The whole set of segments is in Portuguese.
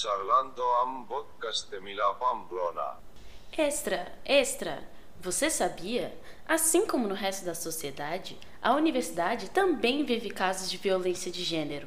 Sarlando am podcast Mila Pamplona. Extra, extra! Você sabia? Assim como no resto da sociedade, a universidade também vive casos de violência de gênero.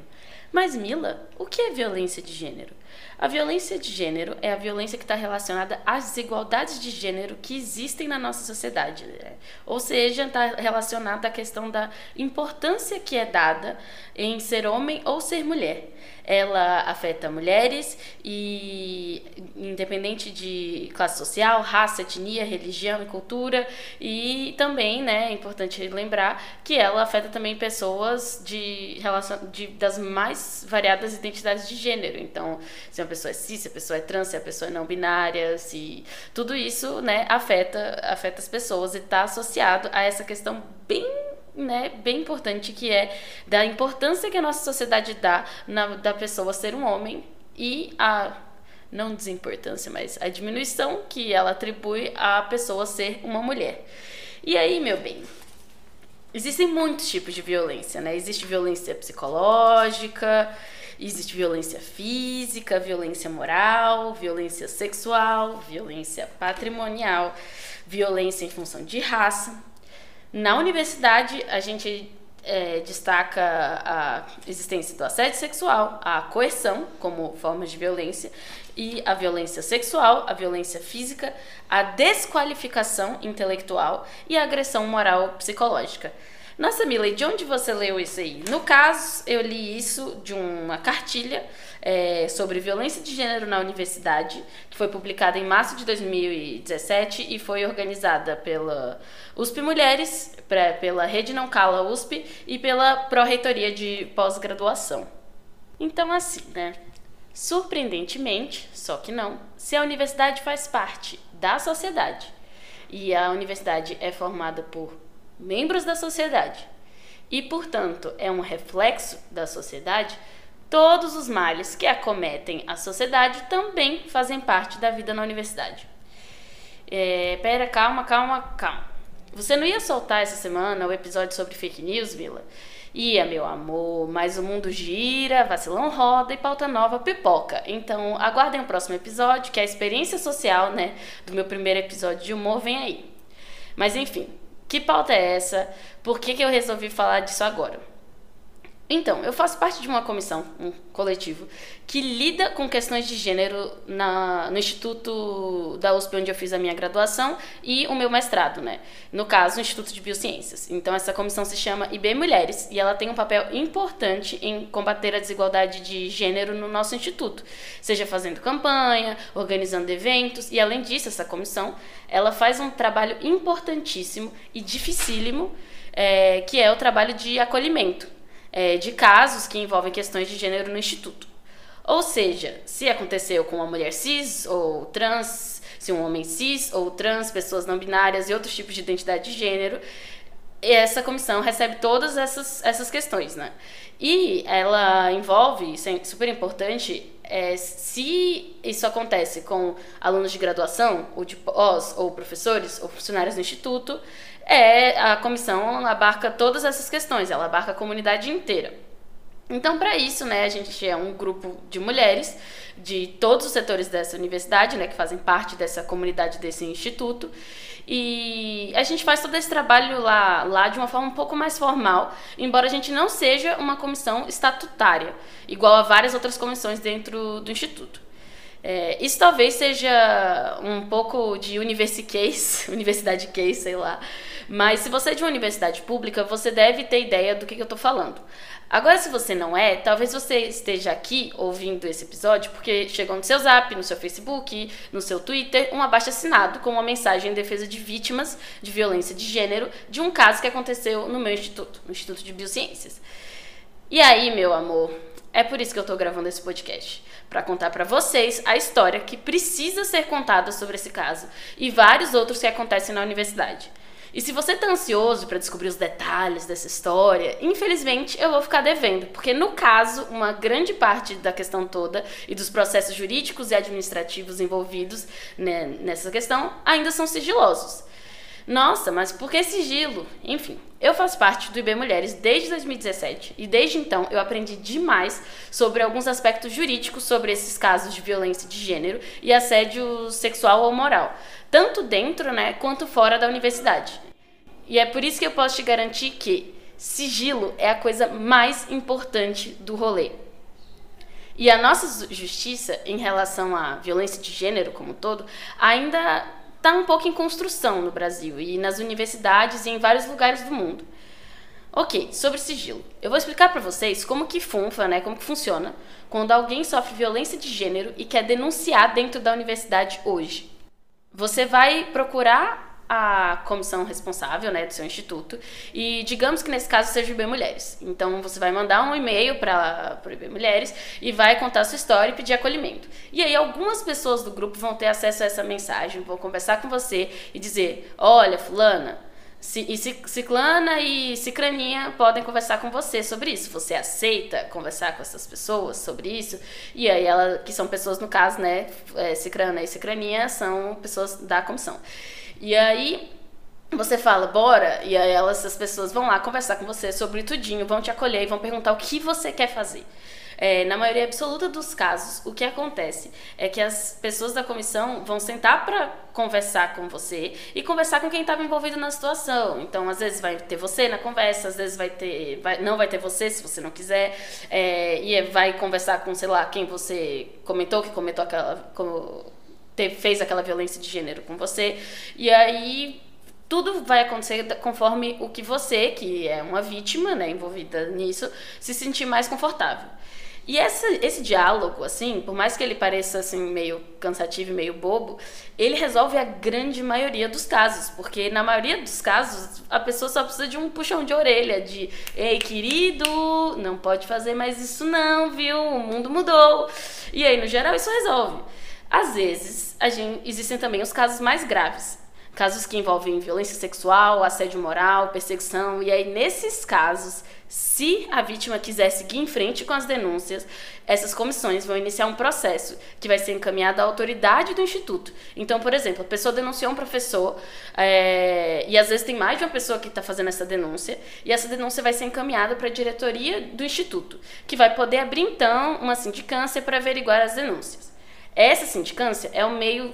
Mas, Mila, o que é violência de gênero? A violência de gênero é a violência que está relacionada às desigualdades de gênero que existem na nossa sociedade. Né? Ou seja, está relacionada à questão da importância que é dada em ser homem ou ser mulher ela afeta mulheres e independente de classe social, raça, etnia, religião e cultura e também, né, é importante lembrar que ela afeta também pessoas de relação de, das mais variadas identidades de gênero. Então, se uma pessoa é cis, se a pessoa é trans, se a pessoa é não binária, se tudo isso, né, afeta afeta as pessoas e está associado a essa questão bem né, bem importante, que é da importância que a nossa sociedade dá na, da pessoa ser um homem e a não desimportância, mas a diminuição que ela atribui à pessoa ser uma mulher. E aí, meu bem, existem muitos tipos de violência, né? Existe violência psicológica, existe violência física, violência moral, violência sexual, violência patrimonial, violência em função de raça. Na universidade, a gente é, destaca a existência do assédio sexual, a coerção como forma de violência e a violência sexual, a violência física, a desqualificação intelectual e a agressão moral psicológica. Nossa, Mila, de onde você leu isso aí? No caso, eu li isso de uma cartilha é, sobre violência de gênero na universidade, que foi publicada em março de 2017 e foi organizada pela USP Mulheres, pela Rede Não Cala USP e pela Pró-Reitoria de Pós-Graduação. Então, assim, né? Surpreendentemente, só que não, se a universidade faz parte da sociedade e a universidade é formada por membros da sociedade e, portanto, é um reflexo da sociedade, Todos os males que acometem a sociedade também fazem parte da vida na universidade. É, pera, calma, calma, calma. Você não ia soltar essa semana o episódio sobre fake news, Vila? Ia, meu amor, mas o mundo gira, vacilão roda e pauta nova pipoca. Então, aguardem o próximo episódio, que é a experiência social, né, do meu primeiro episódio de humor vem aí. Mas enfim, que pauta é essa? Por que, que eu resolvi falar disso agora? Então, eu faço parte de uma comissão, um coletivo, que lida com questões de gênero na, no Instituto da USP, onde eu fiz a minha graduação, e o meu mestrado, né? No caso, o Instituto de Biociências. Então, essa comissão se chama IB Mulheres, e ela tem um papel importante em combater a desigualdade de gênero no nosso instituto, seja fazendo campanha, organizando eventos, e além disso, essa comissão, ela faz um trabalho importantíssimo e dificílimo, é, que é o trabalho de acolhimento é, de casos que envolvem questões de gênero no Instituto. Ou seja, se aconteceu com uma mulher cis ou trans, se um homem cis ou trans, pessoas não binárias e outros tipos de identidade de gênero, essa comissão recebe todas essas, essas questões, né? E ela envolve, isso é super importante, é, se isso acontece com alunos de graduação, ou de pós, ou professores, ou funcionários do instituto, é a comissão abarca todas essas questões, ela abarca a comunidade inteira. Então, para isso, né, a gente é um grupo de mulheres de todos os setores dessa universidade, né, que fazem parte dessa comunidade desse instituto. E a gente faz todo esse trabalho lá, lá de uma forma um pouco mais formal, embora a gente não seja uma comissão estatutária, igual a várias outras comissões dentro do instituto. É, isso talvez seja um pouco de case, universidade case, sei lá. Mas se você é de uma universidade pública, você deve ter ideia do que, que eu estou falando. Agora, se você não é, talvez você esteja aqui ouvindo esse episódio porque chegou no seu zap, no seu Facebook, no seu Twitter, um abaixo assinado com uma mensagem em defesa de vítimas de violência de gênero de um caso que aconteceu no meu instituto, no Instituto de Biociências. E aí, meu amor, é por isso que eu estou gravando esse podcast para contar para vocês a história que precisa ser contada sobre esse caso e vários outros que acontecem na universidade. E se você tá ansioso para descobrir os detalhes dessa história, infelizmente eu vou ficar devendo, porque no caso, uma grande parte da questão toda e dos processos jurídicos e administrativos envolvidos né, nessa questão ainda são sigilosos. Nossa, mas por que sigilo? Enfim, eu faço parte do IB Mulheres desde 2017 e desde então eu aprendi demais sobre alguns aspectos jurídicos sobre esses casos de violência de gênero e assédio sexual ou moral, tanto dentro, né, quanto fora da universidade. E é por isso que eu posso te garantir que sigilo é a coisa mais importante do rolê. E a nossa justiça em relação à violência de gênero como um todo ainda está um pouco em construção no Brasil e nas universidades e em vários lugares do mundo. Ok, sobre sigilo. Eu vou explicar para vocês como que funfa, né, como que funciona quando alguém sofre violência de gênero e quer denunciar dentro da universidade hoje. Você vai procurar a comissão responsável né, do seu instituto e digamos que nesse caso seja o IB Mulheres. Então você vai mandar um e-mail para o IB Mulheres e vai contar a sua história e pedir acolhimento. E aí algumas pessoas do grupo vão ter acesso a essa mensagem, vão conversar com você e dizer: olha, fulana, e Ciclana e Cicraninha podem conversar com você sobre isso. Você aceita conversar com essas pessoas sobre isso? E aí, ela, que são pessoas, no caso, né? É, Cicrana e Cicraninha são pessoas da comissão. E aí você fala, bora, e aí elas, as pessoas vão lá conversar com você sobre tudinho, vão te acolher e vão perguntar o que você quer fazer. É, na maioria absoluta dos casos, o que acontece é que as pessoas da comissão vão sentar para conversar com você e conversar com quem estava envolvido na situação. Então, às vezes vai ter você na conversa, às vezes vai ter, vai, não vai ter você se você não quiser, é, e vai conversar com, sei lá, quem você comentou que comentou aquela, como, fez aquela violência de gênero com você. E aí tudo vai acontecer conforme o que você, que é uma vítima, né, envolvida nisso, se sentir mais confortável. E essa, esse diálogo, assim, por mais que ele pareça assim meio cansativo e meio bobo, ele resolve a grande maioria dos casos, porque na maioria dos casos a pessoa só precisa de um puxão de orelha, de ei querido, não pode fazer mais isso não, viu? O mundo mudou. E aí no geral isso resolve. Às vezes, gente, existem também os casos mais graves. Casos que envolvem violência sexual, assédio moral, perseguição. E aí, nesses casos, se a vítima quiser seguir em frente com as denúncias, essas comissões vão iniciar um processo que vai ser encaminhado à autoridade do instituto. Então, por exemplo, a pessoa denunciou um professor, é, e às vezes tem mais de uma pessoa que está fazendo essa denúncia, e essa denúncia vai ser encaminhada para a diretoria do instituto, que vai poder abrir então uma sindicância para averiguar as denúncias. Essa sindicância é o meio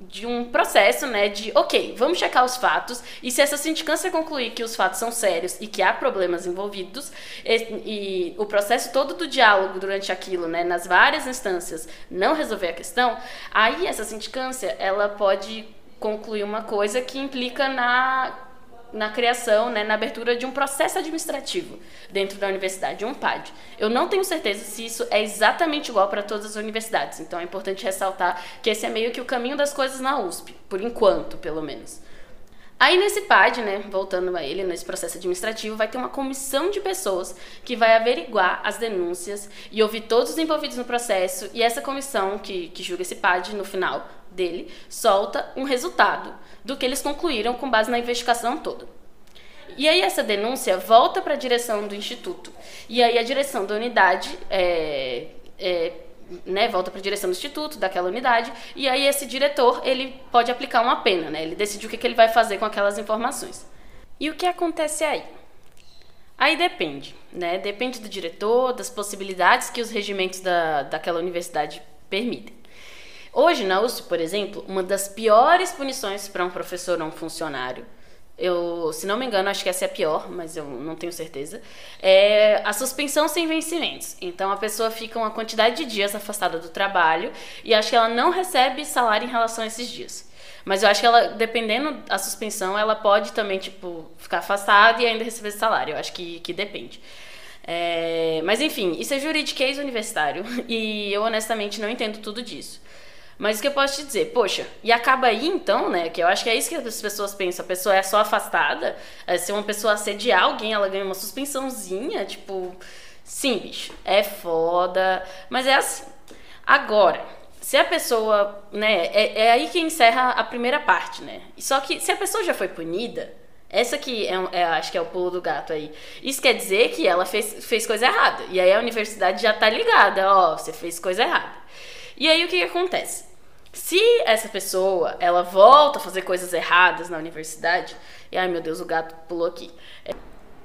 de um processo, né, de, ok, vamos checar os fatos, e se essa sindicância concluir que os fatos são sérios e que há problemas envolvidos, e, e, o processo todo do diálogo durante aquilo, né, nas várias instâncias, não resolver a questão, aí essa sindicância, ela pode concluir uma coisa que implica na na criação, né, na abertura de um processo administrativo dentro da universidade, um PAD. Eu não tenho certeza se isso é exatamente igual para todas as universidades, então é importante ressaltar que esse é meio que o caminho das coisas na USP, por enquanto, pelo menos. Aí nesse PAD, né, voltando a ele, nesse processo administrativo, vai ter uma comissão de pessoas que vai averiguar as denúncias e ouvir todos os envolvidos no processo, e essa comissão que, que julga esse PAD, no final dele, solta um resultado do que eles concluíram com base na investigação toda. E aí essa denúncia volta para a direção do instituto. E aí a direção da unidade é, é, né, volta para a direção do instituto, daquela unidade, e aí esse diretor ele pode aplicar uma pena, né? Ele decide o que, que ele vai fazer com aquelas informações. E o que acontece aí? Aí depende, né? Depende do diretor, das possibilidades que os regimentos da, daquela universidade permitem. Hoje, na USP, por exemplo, uma das piores punições para um professor ou um funcionário, eu, se não me engano, acho que essa é a pior, mas eu não tenho certeza, é a suspensão sem vencimentos. Então, a pessoa fica uma quantidade de dias afastada do trabalho e acho que ela não recebe salário em relação a esses dias. Mas eu acho que ela, dependendo da suspensão, ela pode também, tipo, ficar afastada e ainda receber salário. Eu acho que, que depende. É, mas enfim, isso é juridiquês universitário e eu honestamente não entendo tudo disso. Mas o que eu posso te dizer? Poxa, e acaba aí então, né? Que eu acho que é isso que as pessoas pensam. A pessoa é só afastada. É, se uma pessoa assediar alguém, ela ganha uma suspensãozinha. Tipo, sim, bicho, é foda. Mas é assim. Agora, se a pessoa, né? É, é aí que encerra a primeira parte, né? Só que se a pessoa já foi punida. Essa aqui é, é, acho que é o pulo do gato aí. Isso quer dizer que ela fez, fez coisa errada. E aí a universidade já tá ligada, ó, você fez coisa errada. E aí o que, que acontece? Se essa pessoa, ela volta a fazer coisas erradas na universidade, e ai meu Deus, o gato pulou aqui. É,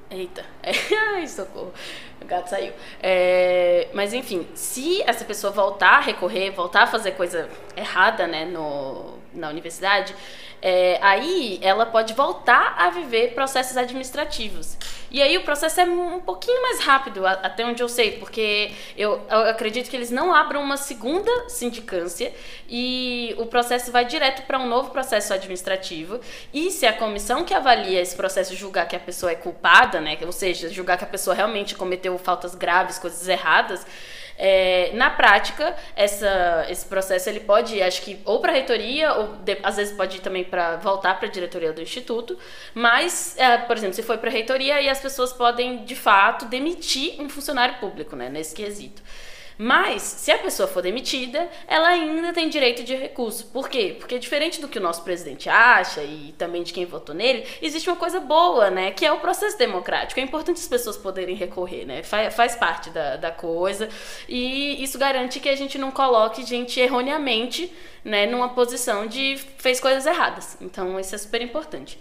eita, é, ai socorro, o gato saiu. É, mas enfim, se essa pessoa voltar a recorrer, voltar a fazer coisa errada, né, no, na universidade, é, aí ela pode voltar a viver processos administrativos. E aí o processo é um pouquinho mais rápido, até onde eu sei, porque eu, eu acredito que eles não abram uma segunda sindicância e o processo vai direto para um novo processo administrativo. E se a comissão que avalia esse processo julgar que a pessoa é culpada, né, ou seja, julgar que a pessoa realmente cometeu faltas graves, coisas erradas, é, na prática, essa, esse processo ele pode ir, acho que, ou para a reitoria, ou de, às vezes pode ir também para voltar para a diretoria do instituto. Mas, é, por exemplo, se for para a reitoria, aí as pessoas podem, de fato, demitir um funcionário público, né, nesse quesito. Mas, se a pessoa for demitida, ela ainda tem direito de recurso. Por quê? Porque diferente do que o nosso presidente acha e também de quem votou nele, existe uma coisa boa, né? Que é o processo democrático. É importante as pessoas poderem recorrer, né? Faz, faz parte da, da coisa. E isso garante que a gente não coloque gente erroneamente né, numa posição de fez coisas erradas. Então, isso é super importante.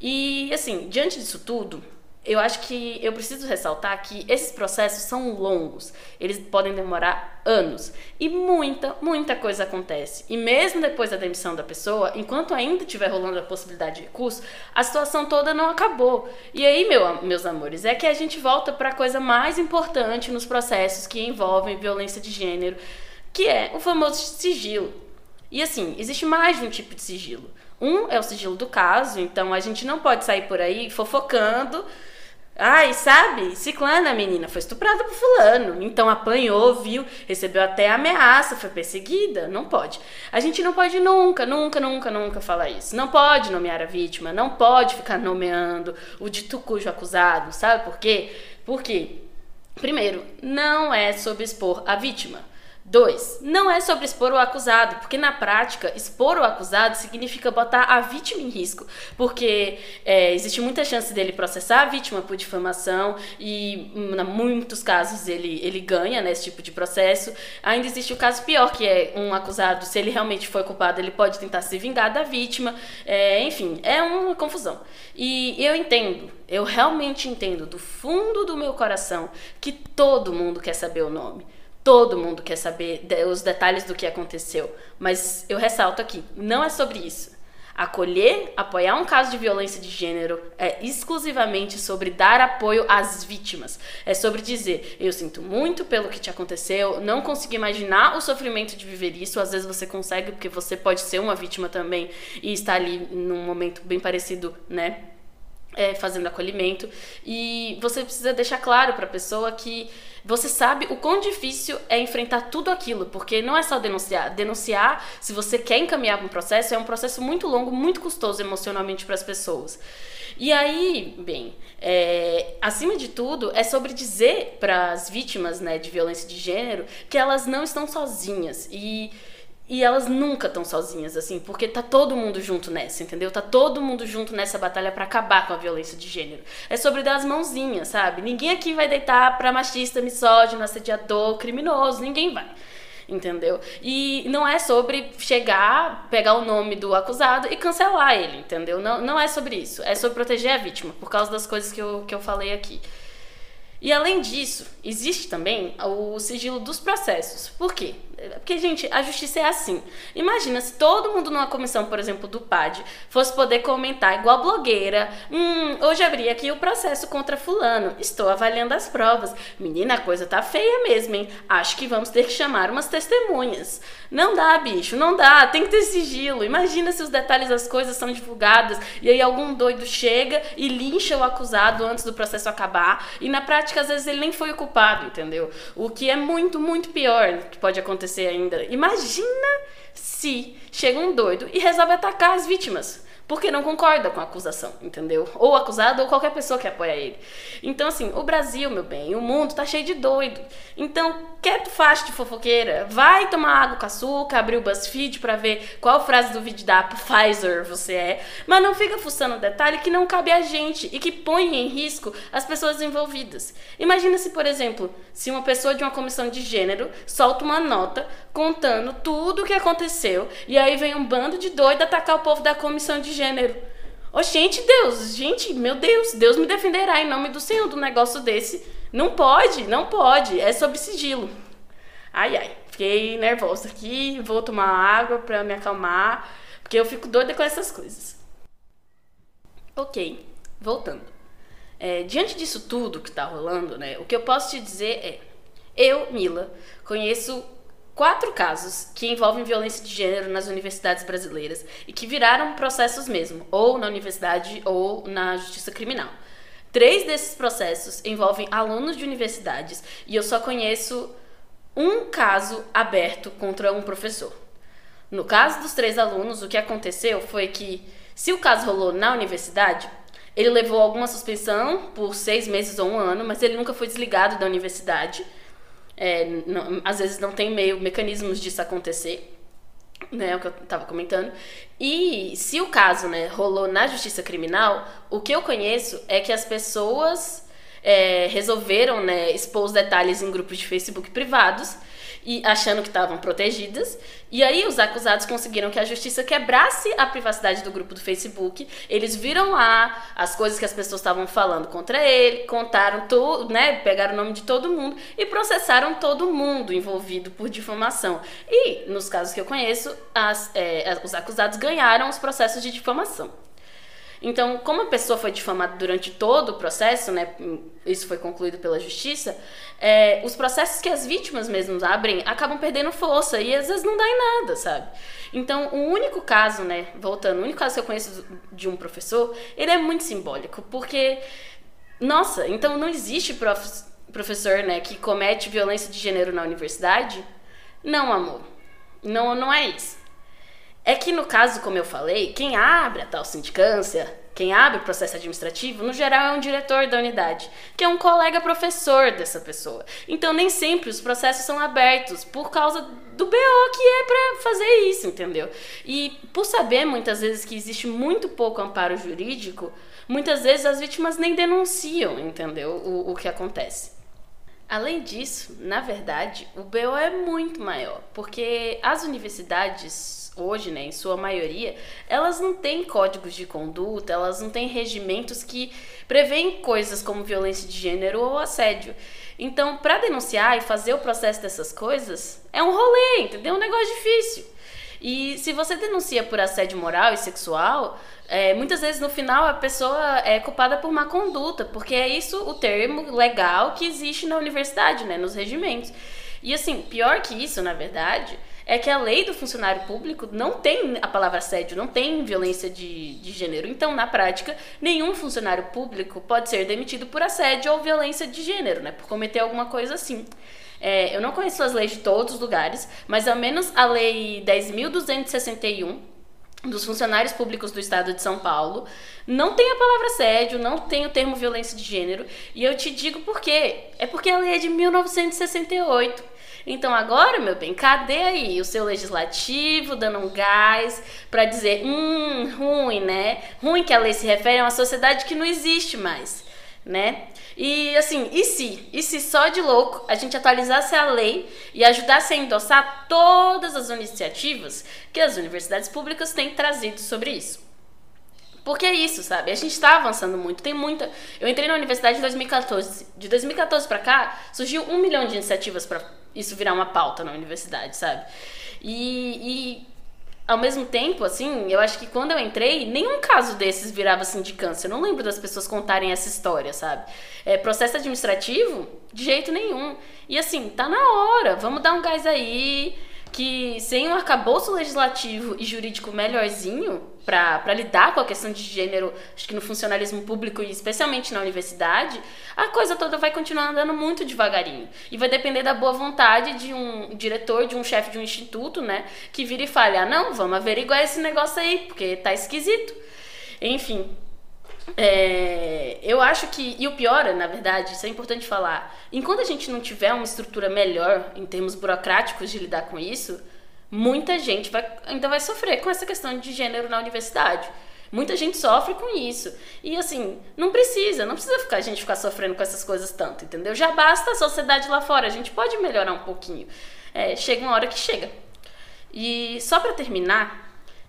E, assim, diante disso tudo, eu acho que eu preciso ressaltar que esses processos são longos, eles podem demorar anos e muita, muita coisa acontece. E mesmo depois da demissão da pessoa, enquanto ainda estiver rolando a possibilidade de recurso, a situação toda não acabou. E aí, meu, meus amores, é que a gente volta para a coisa mais importante nos processos que envolvem violência de gênero, que é o famoso sigilo. E assim, existe mais de um tipo de sigilo. Um é o sigilo do caso, então a gente não pode sair por aí fofocando Ai, sabe? Ciclana, menina, foi estuprada por fulano. Então apanhou, viu, recebeu até ameaça, foi perseguida. Não pode. A gente não pode nunca, nunca, nunca, nunca falar isso. Não pode nomear a vítima, não pode ficar nomeando o dito cujo acusado. Sabe por quê? Porque, primeiro, não é sobre expor a vítima. Dois, não é sobre expor o acusado, porque na prática, expor o acusado significa botar a vítima em risco, porque é, existe muita chance dele processar a vítima por difamação e, em muitos casos, ele, ele ganha nesse tipo de processo. Ainda existe o caso pior, que é um acusado, se ele realmente foi culpado, ele pode tentar se vingar da vítima. É, enfim, é uma confusão. E eu entendo, eu realmente entendo do fundo do meu coração que todo mundo quer saber o nome. Todo mundo quer saber os detalhes do que aconteceu, mas eu ressalto aqui, não é sobre isso. Acolher, apoiar um caso de violência de gênero é exclusivamente sobre dar apoio às vítimas. É sobre dizer: eu sinto muito pelo que te aconteceu, não consigo imaginar o sofrimento de viver isso. Às vezes você consegue, porque você pode ser uma vítima também e estar ali num momento bem parecido, né? É, fazendo acolhimento. E você precisa deixar claro para a pessoa que você sabe o quão difícil é enfrentar tudo aquilo, porque não é só denunciar. Denunciar, se você quer encaminhar para um processo, é um processo muito longo, muito custoso emocionalmente para as pessoas. E aí, bem, é, acima de tudo, é sobre dizer para as vítimas né, de violência de gênero que elas não estão sozinhas. E e elas nunca estão sozinhas, assim, porque tá todo mundo junto nessa, entendeu? Tá todo mundo junto nessa batalha para acabar com a violência de gênero. É sobre dar as mãozinhas, sabe? Ninguém aqui vai deitar pra machista, misógino, assediador, criminoso, ninguém vai. Entendeu? E não é sobre chegar, pegar o nome do acusado e cancelar ele, entendeu? Não, não é sobre isso. É sobre proteger a vítima, por causa das coisas que eu, que eu falei aqui. E além disso, existe também o sigilo dos processos. Por quê? Porque, gente, a justiça é assim. Imagina se todo mundo numa comissão, por exemplo, do PAD, fosse poder comentar igual blogueira. Hum, hoje abri aqui o processo contra fulano. Estou avaliando as provas. Menina, a coisa tá feia mesmo, hein? Acho que vamos ter que chamar umas testemunhas. Não dá, bicho, não dá. Tem que ter sigilo. Imagina se os detalhes das coisas são divulgados e aí algum doido chega e lincha o acusado antes do processo acabar. E na prática, às vezes, ele nem foi o culpado, entendeu? O que é muito, muito pior que pode acontecer ainda. Imagina se chega um doido e resolve atacar as vítimas. Porque não concorda com a acusação, entendeu? Ou o acusado ou qualquer pessoa que apoia ele. Então, assim, o Brasil, meu bem, o mundo tá cheio de doido. Então, quer tu faz de fofoqueira? Vai tomar água com açúcar, abrir o BuzzFeed para ver qual frase do vídeo da Pfizer você é, mas não fica fuçando detalhe que não cabe a gente e que põe em risco as pessoas envolvidas. Imagina se, por exemplo, se uma pessoa de uma comissão de gênero solta uma nota contando tudo o que aconteceu e aí vem um bando de doido atacar o povo da comissão de gênero. Oh, gente, Deus, gente, meu Deus, Deus me defenderá em nome do Senhor do negócio desse. Não pode, não pode, é sobre sigilo. Ai, ai, fiquei nervosa aqui, vou tomar água pra me acalmar, porque eu fico doida com essas coisas. Ok, voltando. É, diante disso tudo que tá rolando, né, o que eu posso te dizer é: eu, Mila, conheço quatro casos que envolvem violência de gênero nas universidades brasileiras e que viraram processos mesmo, ou na universidade ou na justiça criminal. Três desses processos envolvem alunos de universidades e eu só conheço um caso aberto contra um professor. No caso dos três alunos, o que aconteceu foi que, se o caso rolou na universidade, ele levou alguma suspensão por seis meses ou um ano, mas ele nunca foi desligado da universidade é, não, às vezes não tem meio mecanismos disso acontecer, né, o que eu estava comentando. E se o caso, né, rolou na justiça criminal, o que eu conheço é que as pessoas é, resolveram, né, expor os detalhes em grupos de Facebook privados e achando que estavam protegidas. E aí os acusados conseguiram que a justiça quebrasse a privacidade do grupo do Facebook. Eles viram lá as coisas que as pessoas estavam falando contra ele, contaram tudo, né, pegaram o nome de todo mundo e processaram todo mundo envolvido por difamação. E nos casos que eu conheço, as, é, os acusados ganharam os processos de difamação. Então, como a pessoa foi difamada durante todo o processo, né, isso foi concluído pela justiça, é, os processos que as vítimas mesmas abrem acabam perdendo força e às vezes não dá em nada, sabe? Então, o único caso, né, voltando, o único caso que eu conheço de um professor, ele é muito simbólico, porque, nossa, então não existe prof, professor, né, que comete violência de gênero na universidade? Não, amor, não, não é isso. É que no caso, como eu falei, quem abre a tal sindicância, quem abre o processo administrativo, no geral é um diretor da unidade, que é um colega professor dessa pessoa. Então nem sempre os processos são abertos por causa do BO que é para fazer isso, entendeu? E por saber muitas vezes que existe muito pouco amparo jurídico, muitas vezes as vítimas nem denunciam, entendeu? O, o que acontece. Além disso, na verdade, o BO é muito maior, porque as universidades hoje, né, em sua maioria, elas não têm códigos de conduta, elas não têm regimentos que prevêem coisas como violência de gênero ou assédio. Então, para denunciar e fazer o processo dessas coisas, é um rolê, entendeu? É um negócio difícil. E se você denuncia por assédio moral e sexual, é, muitas vezes no final a pessoa é culpada por má conduta, porque é isso o termo legal que existe na universidade, né, nos regimentos. E assim, pior que isso, na verdade, é que a lei do funcionário público não tem a palavra assédio, não tem violência de, de gênero. Então, na prática, nenhum funcionário público pode ser demitido por assédio ou violência de gênero, né? Por cometer alguma coisa assim. É, eu não conheço as leis de todos os lugares, mas ao menos a lei 10.261 dos funcionários públicos do estado de São Paulo não tem a palavra assédio, não tem o termo violência de gênero. E eu te digo por quê. É porque a lei é de 1968. Então agora, meu bem, cadê aí o seu legislativo dando um gás para dizer, hum, ruim, né? Ruim que a lei se refere a uma sociedade que não existe mais, né? E assim, e se? E se só de louco a gente atualizasse a lei e ajudasse a endossar todas as iniciativas que as universidades públicas têm trazido sobre isso? Porque é isso, sabe? A gente está avançando muito. Tem muita. Eu entrei na universidade em 2014. De 2014 para cá, surgiu um milhão de iniciativas para isso virar uma pauta na universidade, sabe? E, e, ao mesmo tempo, assim, eu acho que quando eu entrei, nenhum caso desses virava sindicância. Eu não lembro das pessoas contarem essa história, sabe? É, processo administrativo, de jeito nenhum. E assim, tá na hora, vamos dar um gás aí. Que sem um arcabouço legislativo e jurídico melhorzinho para lidar com a questão de gênero, acho que no funcionalismo público e especialmente na universidade, a coisa toda vai continuar andando muito devagarinho. E vai depender da boa vontade de um diretor, de um chefe de um instituto, né, que vira e fala: ah, não, vamos averiguar esse negócio aí, porque tá esquisito. Enfim, é, eu acho que. E o pior, na verdade, isso é importante falar. Enquanto a gente não tiver uma estrutura melhor em termos burocráticos de lidar com isso, muita gente vai, ainda vai sofrer com essa questão de gênero na universidade. Muita gente sofre com isso. E assim, não precisa, não precisa ficar, a gente ficar sofrendo com essas coisas tanto, entendeu? Já basta a sociedade lá fora, a gente pode melhorar um pouquinho. É, chega uma hora que chega. E só para terminar,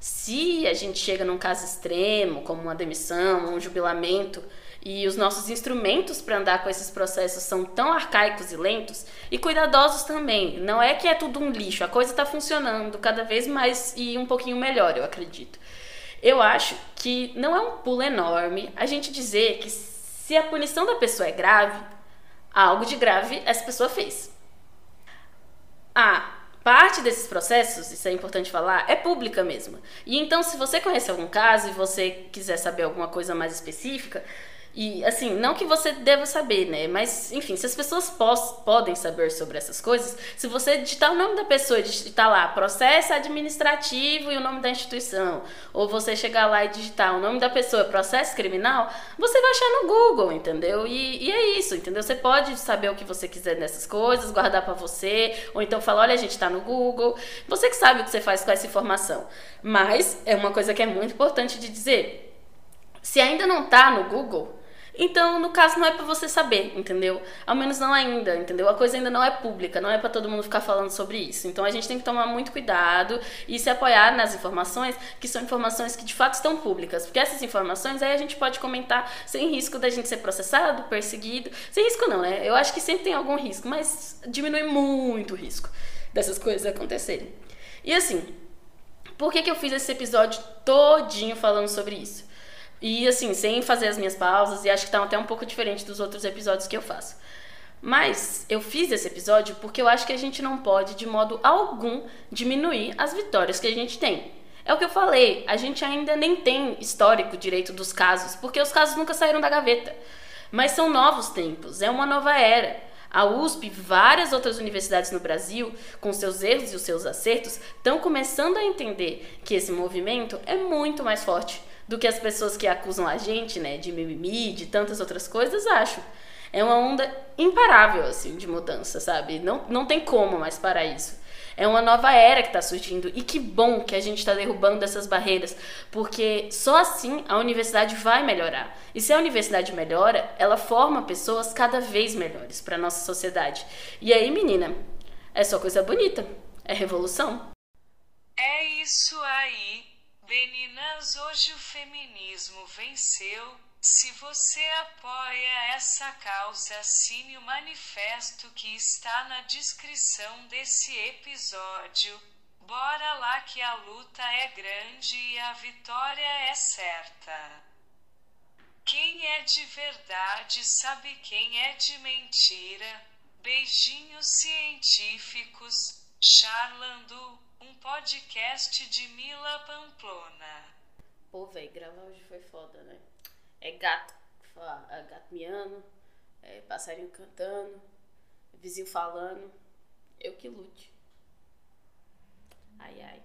se a gente chega num caso extremo, como uma demissão, um jubilamento, e os nossos instrumentos para andar com esses processos são tão arcaicos e lentos e cuidadosos também. Não é que é tudo um lixo, a coisa está funcionando cada vez mais e um pouquinho melhor, eu acredito. Eu acho que não é um pulo enorme a gente dizer que se a punição da pessoa é grave, algo de grave essa pessoa fez. Ah, Parte desses processos, isso é importante falar, é pública mesmo. E então, se você conhece algum caso e você quiser saber alguma coisa mais específica, e assim, não que você deva saber, né? Mas, enfim, se as pessoas podem saber sobre essas coisas, se você digitar o nome da pessoa digitar lá processo administrativo e o nome da instituição, ou você chegar lá e digitar o nome da pessoa, processo criminal, você vai achar no Google, entendeu? E, e é isso, entendeu? Você pode saber o que você quiser dessas coisas, guardar para você, ou então falar, olha, a gente tá no Google. Você que sabe o que você faz com essa informação. Mas é uma coisa que é muito importante de dizer. Se ainda não tá no Google, então, no caso, não é para você saber, entendeu? Ao menos não ainda, entendeu? A coisa ainda não é pública, não é para todo mundo ficar falando sobre isso. Então, a gente tem que tomar muito cuidado e se apoiar nas informações que são informações que de fato estão públicas. Porque essas informações aí a gente pode comentar sem risco da gente ser processado, perseguido. Sem risco, não, né? Eu acho que sempre tem algum risco, mas diminui muito o risco dessas coisas acontecerem. E assim, por que, que eu fiz esse episódio todinho falando sobre isso? E assim, sem fazer as minhas pausas, e acho que tá até um pouco diferente dos outros episódios que eu faço. Mas eu fiz esse episódio porque eu acho que a gente não pode, de modo algum, diminuir as vitórias que a gente tem. É o que eu falei, a gente ainda nem tem histórico direito dos casos, porque os casos nunca saíram da gaveta. Mas são novos tempos, é uma nova era. A USP e várias outras universidades no Brasil, com seus erros e os seus acertos, estão começando a entender que esse movimento é muito mais forte do que as pessoas que acusam a gente, né, de mimimi, de tantas outras coisas, acho. É uma onda imparável, assim, de mudança, sabe? Não, não tem como mais parar isso. É uma nova era que está surgindo e que bom que a gente está derrubando essas barreiras, porque só assim a universidade vai melhorar. E se a universidade melhora, ela forma pessoas cada vez melhores para nossa sociedade. E aí, menina, é só coisa bonita, é revolução. É isso aí. Meninas, hoje o feminismo venceu. Se você apoia essa causa, assine o manifesto que está na descrição desse episódio. Bora lá que a luta é grande e a vitória é certa. Quem é de verdade sabe quem é de mentira. Beijinhos científicos, Charlandu um Podcast de Mila Pamplona. Pô, velho, gravar hoje foi foda, né? É gato, é gato miando, é passarinho cantando, é vizinho falando. Eu que lute. Ai, ai.